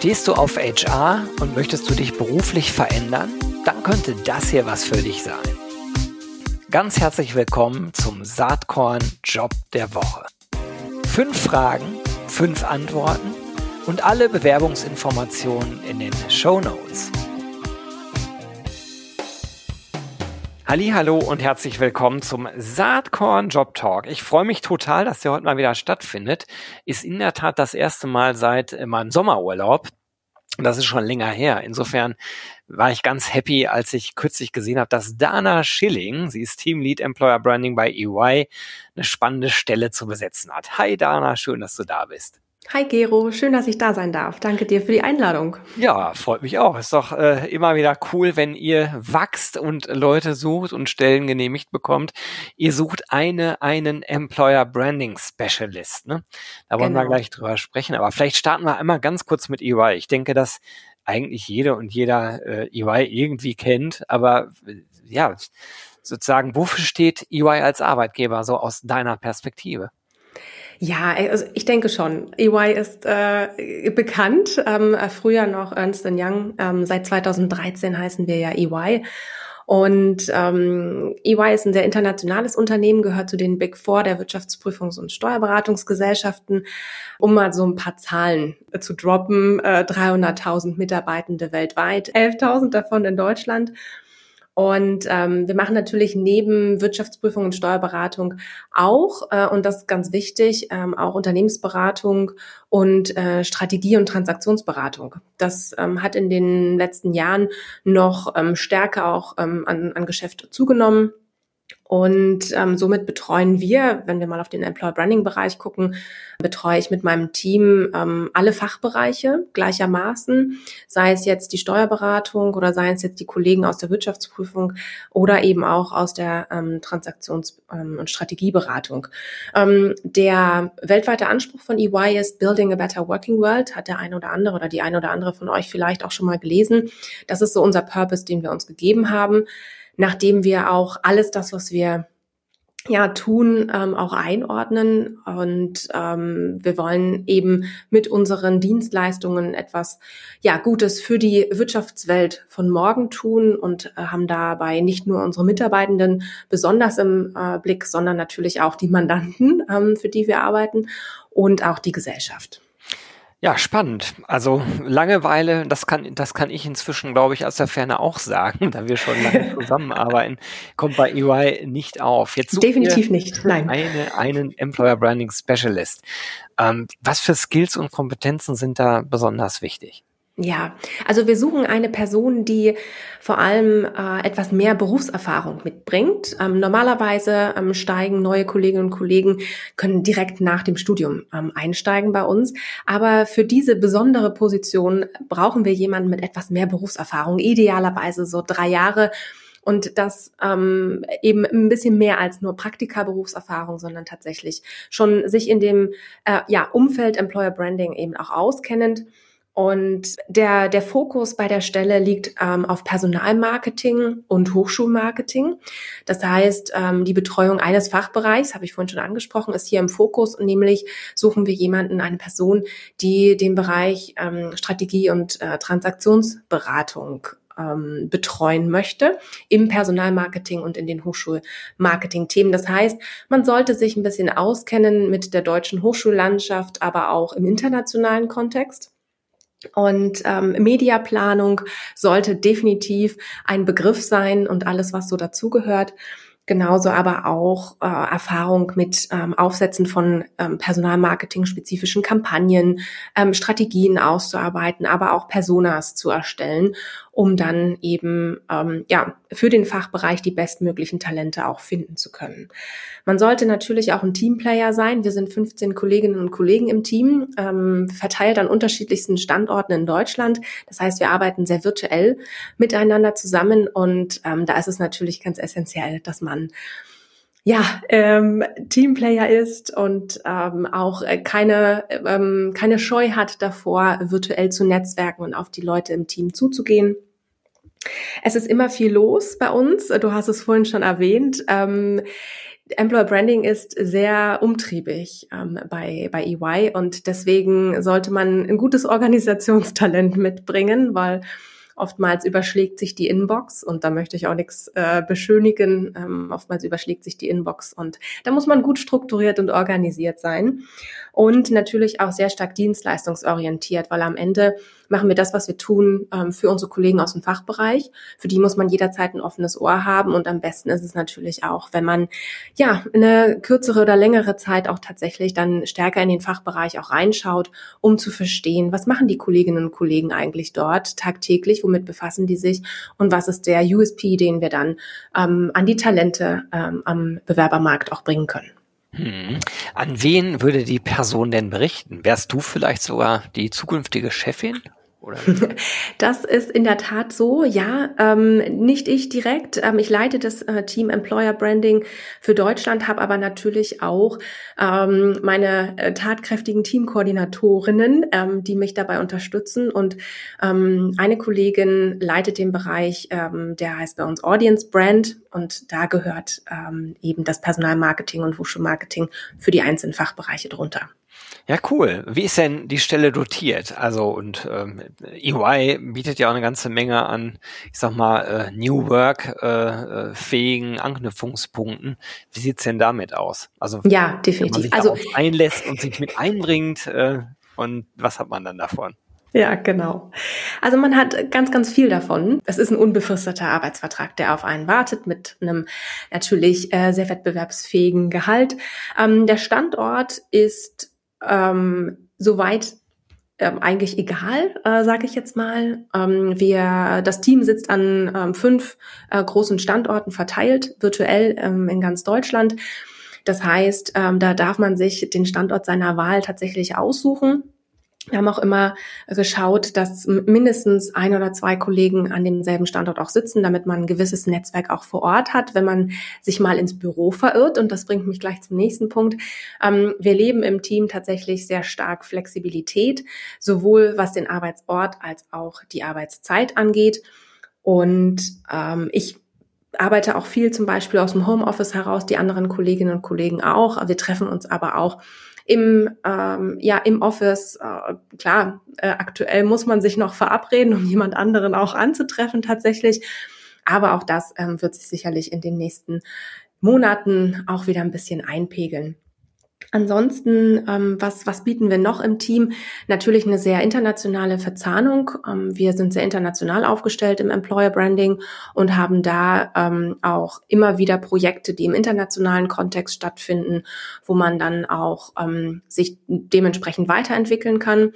Stehst du auf HR und möchtest du dich beruflich verändern? Dann könnte das hier was für dich sein. Ganz herzlich willkommen zum Saatkorn Job der Woche. Fünf Fragen, fünf Antworten und alle Bewerbungsinformationen in den Show Notes. Hallo und herzlich willkommen zum Saatkorn Job Talk. Ich freue mich total, dass der heute mal wieder stattfindet. Ist in der Tat das erste Mal seit äh, meinem Sommerurlaub. Das ist schon länger her. Insofern war ich ganz happy, als ich kürzlich gesehen habe, dass Dana Schilling, sie ist Team Lead Employer Branding bei EY, eine spannende Stelle zu besetzen hat. Hi Dana, schön, dass du da bist. Hi Gero, schön, dass ich da sein darf. Danke dir für die Einladung. Ja, freut mich auch. Ist doch äh, immer wieder cool, wenn ihr wachst und Leute sucht und Stellen genehmigt bekommt. Ihr sucht eine, einen Employer Branding Specialist. Ne? Da wollen genau. wir gleich drüber sprechen. Aber vielleicht starten wir einmal ganz kurz mit EY. Ich denke, dass eigentlich jede und jeder äh, EY irgendwie kennt. Aber äh, ja, sozusagen, wofür steht EY als Arbeitgeber so aus deiner Perspektive? Ja, also ich denke schon. EY ist äh, bekannt. Ähm, früher noch Ernst Young. Ähm, seit 2013 heißen wir ja EY. Und ähm, EY ist ein sehr internationales Unternehmen, gehört zu den Big Four der Wirtschaftsprüfungs- und Steuerberatungsgesellschaften. Um mal so ein paar Zahlen zu droppen, äh, 300.000 Mitarbeitende weltweit, 11.000 davon in Deutschland. Und ähm, wir machen natürlich neben Wirtschaftsprüfung und Steuerberatung auch, äh, und das ist ganz wichtig, ähm, auch Unternehmensberatung und äh, Strategie- und Transaktionsberatung. Das ähm, hat in den letzten Jahren noch ähm, stärker auch ähm, an, an Geschäft zugenommen. Und ähm, somit betreuen wir, wenn wir mal auf den Employer Branding Bereich gucken, betreue ich mit meinem Team ähm, alle Fachbereiche gleichermaßen, sei es jetzt die Steuerberatung oder sei es jetzt die Kollegen aus der Wirtschaftsprüfung oder eben auch aus der ähm, Transaktions- ähm, und Strategieberatung. Ähm, der weltweite Anspruch von EY ist Building a Better Working World, hat der eine oder andere oder die eine oder andere von euch vielleicht auch schon mal gelesen. Das ist so unser Purpose, den wir uns gegeben haben nachdem wir auch alles das, was wir ja tun, ähm, auch einordnen und ähm, wir wollen eben mit unseren Dienstleistungen etwas ja Gutes für die Wirtschaftswelt von morgen tun und äh, haben dabei nicht nur unsere Mitarbeitenden besonders im äh, Blick, sondern natürlich auch die Mandanten, ähm, für die wir arbeiten und auch die Gesellschaft. Ja, spannend. Also Langeweile, das kann, das kann ich inzwischen, glaube ich, aus der Ferne auch sagen, da wir schon lange zusammenarbeiten, kommt bei EY nicht auf. Jetzt Definitiv nicht, nein. Eine, einen Employer Branding Specialist. Ähm, was für Skills und Kompetenzen sind da besonders wichtig? Ja, also wir suchen eine Person, die vor allem äh, etwas mehr Berufserfahrung mitbringt. Ähm, normalerweise ähm, steigen neue Kolleginnen und Kollegen, können direkt nach dem Studium ähm, einsteigen bei uns. Aber für diese besondere Position brauchen wir jemanden mit etwas mehr Berufserfahrung, idealerweise so drei Jahre. Und das ähm, eben ein bisschen mehr als nur Praktika-Berufserfahrung, sondern tatsächlich schon sich in dem äh, ja, Umfeld Employer Branding eben auch auskennend. Und der, der Fokus bei der Stelle liegt ähm, auf Personalmarketing und Hochschulmarketing. Das heißt, ähm, die Betreuung eines Fachbereichs, habe ich vorhin schon angesprochen, ist hier im Fokus. Und nämlich suchen wir jemanden, eine Person, die den Bereich ähm, Strategie und äh, Transaktionsberatung ähm, betreuen möchte im Personalmarketing und in den Hochschulmarketing-Themen. Das heißt, man sollte sich ein bisschen auskennen mit der deutschen Hochschullandschaft, aber auch im internationalen Kontext. Und ähm, Mediaplanung sollte definitiv ein Begriff sein und alles, was so dazugehört. Genauso aber auch äh, Erfahrung mit ähm, Aufsetzen von ähm, Personalmarketing-spezifischen Kampagnen, ähm, Strategien auszuarbeiten, aber auch Personas zu erstellen um dann eben ähm, ja für den Fachbereich die bestmöglichen Talente auch finden zu können. Man sollte natürlich auch ein Teamplayer sein. Wir sind 15 Kolleginnen und Kollegen im Team, ähm, verteilt an unterschiedlichsten Standorten in Deutschland. Das heißt, wir arbeiten sehr virtuell miteinander zusammen und ähm, da ist es natürlich ganz essentiell, dass man ja, ähm, Teamplayer ist und ähm, auch äh, keine, ähm, keine Scheu hat davor, virtuell zu netzwerken und auf die Leute im Team zuzugehen. Es ist immer viel los bei uns. Du hast es vorhin schon erwähnt. Ähm, Employer Branding ist sehr umtriebig ähm, bei, bei EY und deswegen sollte man ein gutes Organisationstalent mitbringen, weil Oftmals überschlägt sich die Inbox und da möchte ich auch nichts äh, beschönigen. Ähm, oftmals überschlägt sich die Inbox und da muss man gut strukturiert und organisiert sein und natürlich auch sehr stark dienstleistungsorientiert, weil am Ende machen wir das, was wir tun, ähm, für unsere Kollegen aus dem Fachbereich. Für die muss man jederzeit ein offenes Ohr haben und am besten ist es natürlich auch, wenn man ja eine kürzere oder längere Zeit auch tatsächlich dann stärker in den Fachbereich auch reinschaut, um zu verstehen, was machen die Kolleginnen und Kollegen eigentlich dort tagtäglich, womit befassen die sich und was ist der USP, den wir dann ähm, an die Talente ähm, am Bewerbermarkt auch bringen können. Hm. An wen würde die Person denn berichten? Wärst du vielleicht sogar die zukünftige Chefin? Oder? Das ist in der Tat so, ja. Ähm, nicht ich direkt. Ähm, ich leite das äh, Team Employer Branding für Deutschland, habe aber natürlich auch ähm, meine äh, tatkräftigen Teamkoordinatorinnen, ähm, die mich dabei unterstützen. Und ähm, eine Kollegin leitet den Bereich, ähm, der heißt bei uns Audience Brand. Und da gehört eben das Personalmarketing und Hochschulmarketing für die einzelnen Fachbereiche drunter. Ja, cool. Wie ist denn die Stelle dotiert? Also und ähm, EY bietet ja auch eine ganze Menge an, ich sag mal, äh, New Work äh, äh fähigen Anknüpfungspunkten. Wie sieht's denn damit aus? Also ja, definitiv. Wenn man sich also einlässt und sich mit einbringt äh, und was hat man dann davon? Ja, genau. Also man hat ganz, ganz viel davon. Es ist ein unbefristeter Arbeitsvertrag, der auf einen wartet, mit einem natürlich äh, sehr wettbewerbsfähigen Gehalt. Ähm, der Standort ist ähm, soweit ähm, eigentlich egal, äh, sage ich jetzt mal. Ähm, wir, das Team sitzt an ähm, fünf äh, großen Standorten verteilt, virtuell ähm, in ganz Deutschland. Das heißt, ähm, da darf man sich den Standort seiner Wahl tatsächlich aussuchen. Wir haben auch immer geschaut, dass mindestens ein oder zwei Kollegen an demselben Standort auch sitzen, damit man ein gewisses Netzwerk auch vor Ort hat, wenn man sich mal ins Büro verirrt. Und das bringt mich gleich zum nächsten Punkt. Ähm, wir leben im Team tatsächlich sehr stark Flexibilität, sowohl was den Arbeitsort als auch die Arbeitszeit angeht. Und ähm, ich arbeite auch viel zum Beispiel aus dem Homeoffice heraus, die anderen Kolleginnen und Kollegen auch. Wir treffen uns aber auch im, ähm, ja, im Office. Äh, klar, äh, aktuell muss man sich noch verabreden, um jemand anderen auch anzutreffen tatsächlich. Aber auch das ähm, wird sich sicherlich in den nächsten Monaten auch wieder ein bisschen einpegeln. Ansonsten, ähm, was, was bieten wir noch im Team? Natürlich eine sehr internationale Verzahnung. Ähm, wir sind sehr international aufgestellt im Employer Branding und haben da ähm, auch immer wieder Projekte, die im internationalen Kontext stattfinden, wo man dann auch ähm, sich dementsprechend weiterentwickeln kann.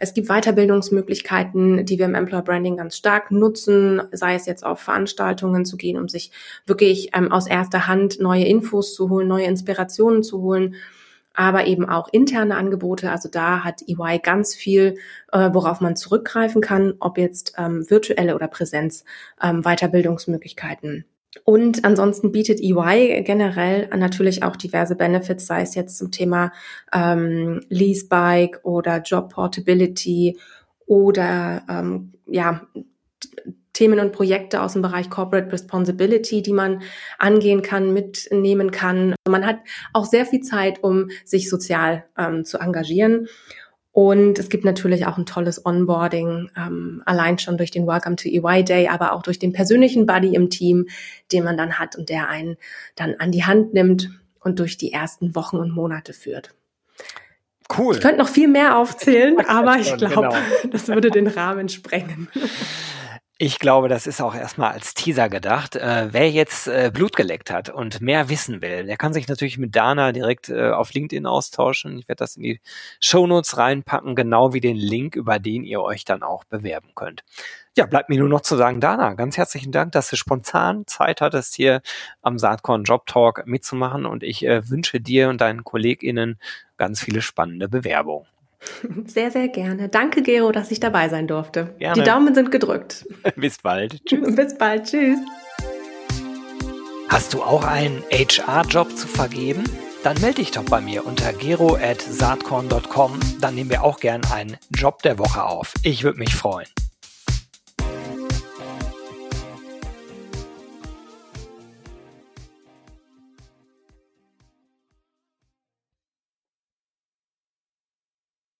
Es gibt Weiterbildungsmöglichkeiten, die wir im Employer Branding ganz stark nutzen, sei es jetzt auf Veranstaltungen zu gehen, um sich wirklich ähm, aus erster Hand neue Infos zu holen, neue Inspirationen zu holen aber eben auch interne Angebote. Also da hat EY ganz viel, äh, worauf man zurückgreifen kann, ob jetzt ähm, virtuelle oder Präsenz ähm, Weiterbildungsmöglichkeiten. Und ansonsten bietet EY generell natürlich auch diverse Benefits, sei es jetzt zum Thema ähm, Leasebike oder Job Portability oder ähm, ja Themen und Projekte aus dem Bereich Corporate Responsibility, die man angehen kann, mitnehmen kann. Man hat auch sehr viel Zeit, um sich sozial ähm, zu engagieren. Und es gibt natürlich auch ein tolles Onboarding, ähm, allein schon durch den Welcome to EY Day, aber auch durch den persönlichen Buddy im Team, den man dann hat und der einen dann an die Hand nimmt und durch die ersten Wochen und Monate führt. Cool. Ich könnte noch viel mehr aufzählen, aber ich glaube, genau. das würde den Rahmen sprengen. Ich glaube, das ist auch erstmal als Teaser gedacht. Äh, wer jetzt äh, Blut geleckt hat und mehr wissen will, der kann sich natürlich mit Dana direkt äh, auf LinkedIn austauschen. Ich werde das in die Shownotes reinpacken, genau wie den Link, über den ihr euch dann auch bewerben könnt. Ja, bleibt mir nur noch zu sagen, Dana, ganz herzlichen Dank, dass du spontan Zeit hattest, hier am Saatkorn Job Talk mitzumachen und ich äh, wünsche dir und deinen KollegInnen ganz viele spannende Bewerbungen. Sehr, sehr gerne. Danke, Gero, dass ich dabei sein durfte. Gerne. Die Daumen sind gedrückt. Bis bald. Tschüss. Bis bald. Tschüss. Hast du auch einen HR-Job zu vergeben? Dann melde dich doch bei mir unter gero.saatkorn.com. Dann nehmen wir auch gern einen Job der Woche auf. Ich würde mich freuen.